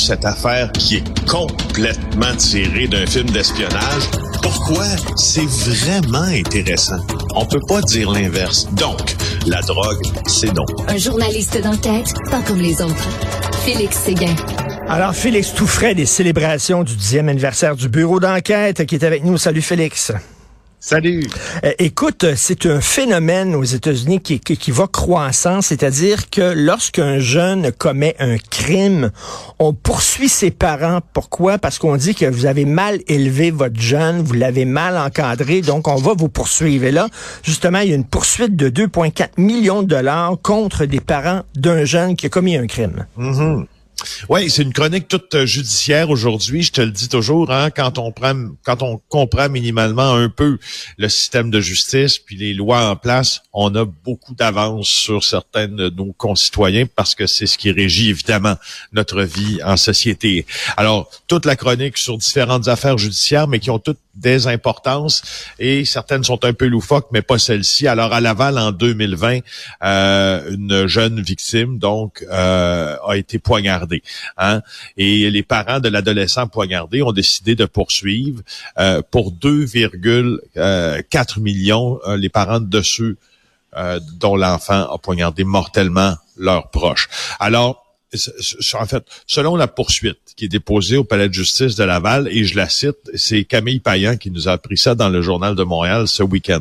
cette affaire qui est complètement tirée d'un film d'espionnage. Pourquoi? C'est vraiment intéressant. On peut pas dire l'inverse. Donc, la drogue, c'est non. Un journaliste d'enquête, pas comme les autres. Félix Séguin. Alors, Félix Touffret, des célébrations du 10e anniversaire du bureau d'enquête qui est avec nous. Salut, Félix. Salut. Euh, écoute, c'est un phénomène aux États-Unis qui, qui, qui, va croissant, c'est-à-dire que lorsqu'un jeune commet un crime, on poursuit ses parents. Pourquoi? Parce qu'on dit que vous avez mal élevé votre jeune, vous l'avez mal encadré, donc on va vous poursuivre. Et là, justement, il y a une poursuite de 2,4 millions de dollars contre des parents d'un jeune qui a commis un crime. Mm-hmm. Oui, c'est une chronique toute euh, judiciaire aujourd'hui. Je te le dis toujours, hein, quand on prend, quand on comprend minimalement un peu le système de justice puis les lois en place, on a beaucoup d'avance sur certains de nos concitoyens parce que c'est ce qui régit évidemment notre vie en société. Alors, toute la chronique sur différentes affaires judiciaires, mais qui ont toutes des importances et certaines sont un peu loufoques, mais pas celle-ci. Alors, à Laval, en 2020, euh, une jeune victime, donc, euh, a été poignardée. Hein? Et les parents de l'adolescent poignardé ont décidé de poursuivre euh, pour 2,4 euh, millions les parents de ceux dont l'enfant a poignardé mortellement leurs proches. Alors, en fait, selon la poursuite qui est déposée au palais de justice de Laval, et je la cite, c'est Camille Payan qui nous a appris ça dans le journal de Montréal ce week-end.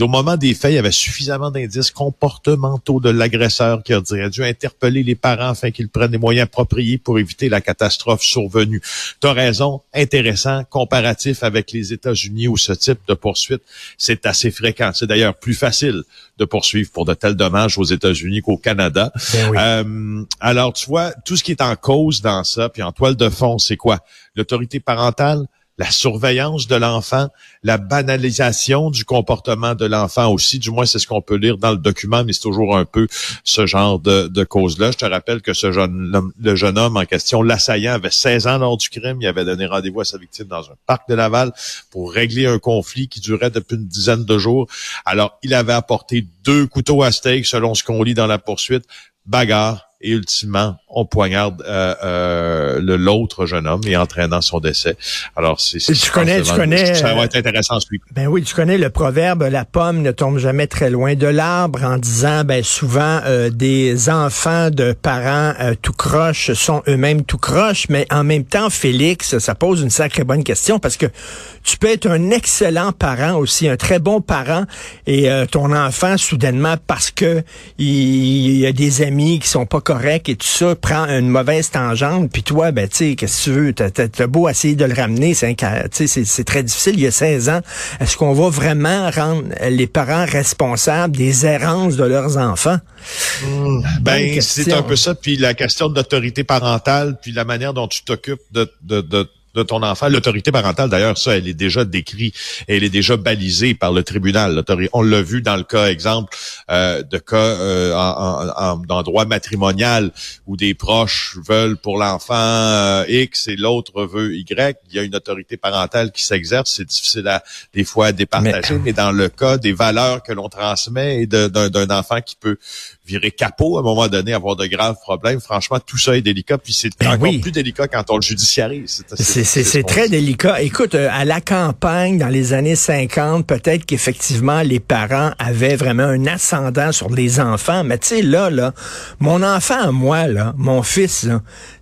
Au moment des faits, il y avait suffisamment d'indices comportementaux de l'agresseur qui aurait dû interpeller les parents afin qu'ils prennent les moyens appropriés pour éviter la catastrophe survenue. Tu as raison, intéressant, comparatif avec les États-Unis où ce type de poursuite, c'est assez fréquent. C'est d'ailleurs plus facile de poursuivre pour de tels dommages aux États-Unis qu'au Canada. Ben oui. euh, alors, tu tout ce qui est en cause dans ça, puis en toile de fond, c'est quoi? L'autorité parentale, la surveillance de l'enfant, la banalisation du comportement de l'enfant aussi. Du moins, c'est ce qu'on peut lire dans le document, mais c'est toujours un peu ce genre de, cause-là. Je te rappelle que ce jeune le jeune homme en question, l'assaillant, avait 16 ans lors du crime. Il avait donné rendez-vous à sa victime dans un parc de Laval pour régler un conflit qui durait depuis une dizaine de jours. Alors, il avait apporté deux couteaux à steak, selon ce qu'on lit dans la poursuite. Bagarre, et ultimement, on poignarde euh, euh, l'autre jeune homme et entraînant son décès. Alors, c'est tu connais, tu connais. Ça va être intéressant suivre. Ben oui, tu connais le proverbe la pomme ne tombe jamais très loin de l'arbre en disant ben souvent euh, des enfants de parents euh, tout croche sont eux-mêmes tout croche, mais en même temps, Félix, ça pose une sacrée bonne question parce que tu peux être un excellent parent aussi, un très bon parent et euh, ton enfant soudainement parce que il, y a des amis qui sont pas et tout ça prend une mauvaise tangente puis toi ben tu sais qu'est-ce que tu veux? T'as, t'as beau essayer de le ramener c'est, c'est, c'est très difficile. Il y a 16 ans est-ce qu'on va vraiment rendre les parents responsables des errances de leurs enfants? Mmh. ben c'est un peu ça puis la question de l'autorité parentale puis la manière dont tu t'occupes de, de, de de ton enfant. L'autorité parentale, d'ailleurs, ça, elle est déjà décrite, elle est déjà balisée par le tribunal. On l'a vu dans le cas, exemple, euh, de cas euh, en, en, en, droit matrimonial où des proches veulent pour l'enfant euh, X et l'autre veut Y. Il y a une autorité parentale qui s'exerce. C'est difficile à des fois à départager, mais, mais dans le cas des valeurs que l'on transmet et d'un enfant qui peut virer capot à un moment donné, avoir de graves problèmes. Franchement, tout ça est délicat. Puis c'est ben encore oui. plus délicat quand on le judiciarise. C'est très délicat. Écoute, euh, à la campagne, dans les années 50, peut-être qu'effectivement, les parents avaient vraiment un ascendant sur les enfants. Mais tu sais, là, là, mon enfant à moi, là, mon fils,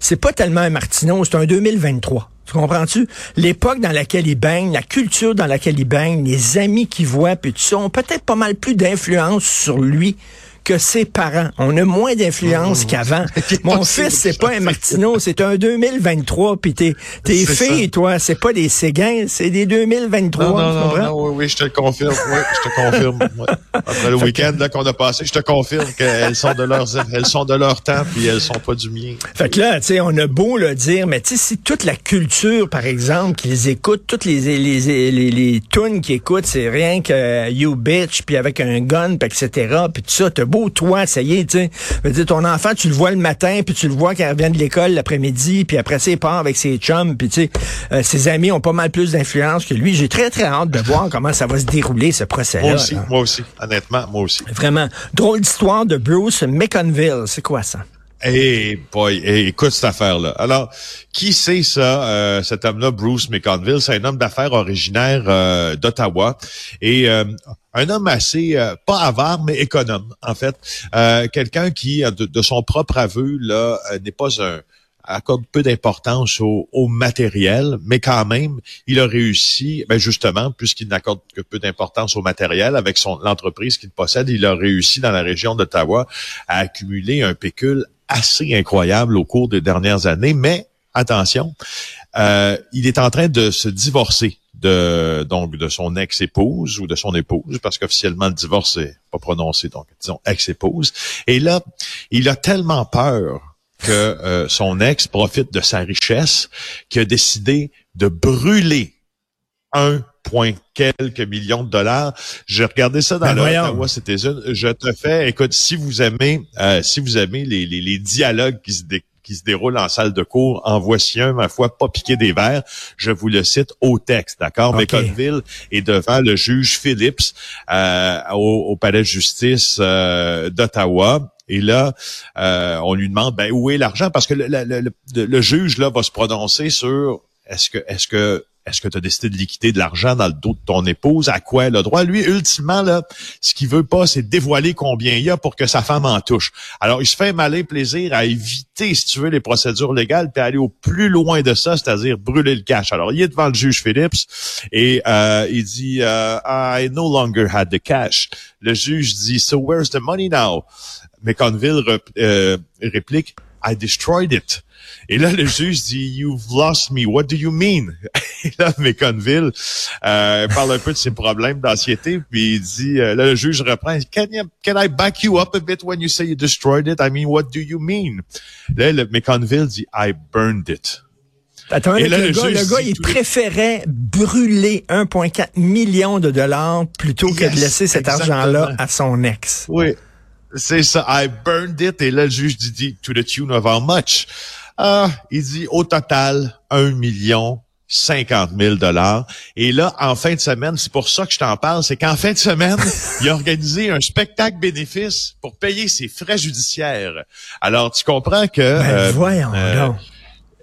c'est pas tellement un Martineau, c'est un 2023. Tu comprends-tu? L'époque dans laquelle il baigne, la culture dans laquelle il baigne, les amis qu'il voit, puis tout ça, ont peut-être pas mal plus d'influence sur lui que ses parents. On a moins d'influence mmh. qu'avant. Mon fils, c'est pas un Martineau, c'est un 2023. Puis tes, tes filles, ça. toi, c'est pas des Séguins, c'est des 2023. Non, non, non, non, oui, oui, je te le confirme. Oui, je te confirme. Après le week-end qu'on a passé, je te confirme qu'elles sont de leur, elles sont de leur temps, puis elles sont pas du mien. Fait que là, tu sais, on a beau le dire, mais tu sais, si toute la culture, par exemple, qu'ils écoutent, toutes les les les, les, les tunes qu'ils écoutent, c'est rien que You Bitch, puis avec un gun, puis etc., puis tout ça, beau, toi, ça y est, tu sais. Ton enfant, tu le vois le matin, puis tu le vois quand il revient de l'école l'après-midi, puis après ça, il part avec ses chums, puis tu sais, euh, ses amis ont pas mal plus d'influence que lui. J'ai très, très hâte de voir comment ça va se dérouler, ce procès-là. Moi aussi, là. moi aussi, honnêtement, moi aussi. Vraiment. Drôle d'histoire de Bruce McConville, c'est quoi ça? Eh boy, eh, écoute cette affaire-là. Alors, qui c'est ça, euh, cet homme-là, Bruce McConville? C'est un homme d'affaires originaire euh, d'Ottawa et euh, un homme assez, pas avare, mais économe, en fait. Quelqu'un qui, de, son propre aveu, là, n'est pas un accorde peu d'importance au, au, matériel, mais quand même, il a réussi, ben justement, puisqu'il n'accorde que peu d'importance au matériel, avec son l'entreprise qu'il possède, il a réussi dans la région d'Ottawa à accumuler un pécule assez incroyable au cours des dernières années, mais attention, euh, il est en train de se divorcer de donc de son ex-épouse ou de son épouse, parce qu'officiellement le divorce n'est pas prononcé, donc disons ex-épouse. Et là, il a tellement peur que euh, son ex profite de sa richesse qu'il a décidé de brûler un point quelques millions de dollars. J'ai regardé ça dans ben le c'était Je te fais, écoute, si vous aimez, euh, si vous aimez les, les, les dialogues qui se, qui se déroulent en salle de cours, en voici un, ma foi, pas piqué des verres. Je vous le cite au texte, d'accord? Okay. McConville est devant le juge Phillips euh, au, palais de justice euh, d'Ottawa. Et là, euh, on lui demande ben où est l'argent? Parce que le, le, le, juge là va se prononcer sur est-ce que est-ce que est-ce que tu as décidé de liquider de l'argent dans le dos de ton épouse? À quoi elle a droit? Lui, ultimement, là, ce qu'il veut pas, c'est dévoiler combien il y a pour que sa femme en touche. Alors, il se fait malin plaisir à éviter, si tu veux, les procédures légales, puis aller au plus loin de ça, c'est-à-dire brûler le cash. Alors, il est devant le juge Phillips et euh, il dit euh, I no longer had the cash. Le juge dit So where's the money now? McConville euh, réplique I destroyed it. Et là, le juge dit, You've lost me. What do you mean? Et là, McConville euh, parle un peu de ses problèmes d'anxiété, puis il dit, euh, là, le juge reprend, can, you, can I back you up a bit when you say you destroyed it? I mean, what do you mean? Là, le McConville dit, I burned it. Attends, le, le, gars, le gars il préférait brûler 1,4 million de dollars plutôt que de laisser cet argent-là à son ex. Oui. C'est ça. I burned it. Et là, le juge dit, to the tune of how much? Ah, il dit au total, un million 50 000 dollars. Et là, en fin de semaine, c'est pour ça que je t'en parle, c'est qu'en fin de semaine, il a organisé un spectacle bénéfice pour payer ses frais judiciaires. Alors, tu comprends que... Ben, euh, voyons euh,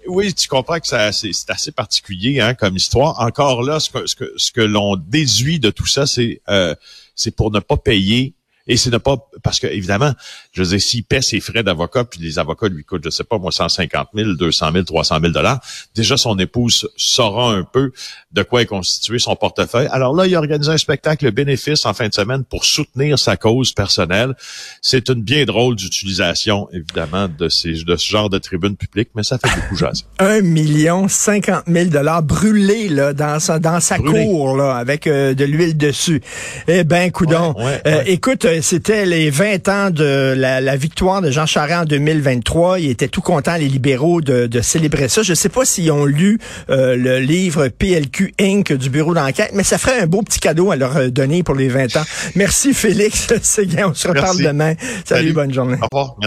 Oui, tu comprends que c'est assez particulier hein, comme histoire. Encore là, ce que, ce que, ce que l'on déduit de tout ça, c'est euh, c'est pour ne pas payer et ce n'est pas parce que, évidemment, je veux dire, s'il paie ses frais d'avocat, puis les avocats lui coûtent, je sais pas, moi, 150 000, 200 000, 300 000 dollars, déjà son épouse saura un peu de quoi est constitué son portefeuille. Alors là, il a organisé un spectacle bénéfice en fin de semaine pour soutenir sa cause personnelle. C'est une bien drôle d'utilisation, évidemment, de, ces, de ce genre de tribune publique, mais ça fait beaucoup jaser. Un million cinquante mille dollars brûlés là, dans sa, dans sa cour là, avec euh, de l'huile dessus. Eh ben, coudon. Euh, écoute, euh, c'était les 20 ans de la, victoire de Jean Charest en 2023. Ils étaient tout contents, les libéraux, de, célébrer ça. Je ne sais pas s'ils ont lu euh, le livre PLQ Inc. du bureau d'enquête, mais ça ferait un beau petit cadeau à leur euh, donner pour les 20 ans. Merci Félix Séguin. On se reparle demain. Salut, bonne journée. Au revoir.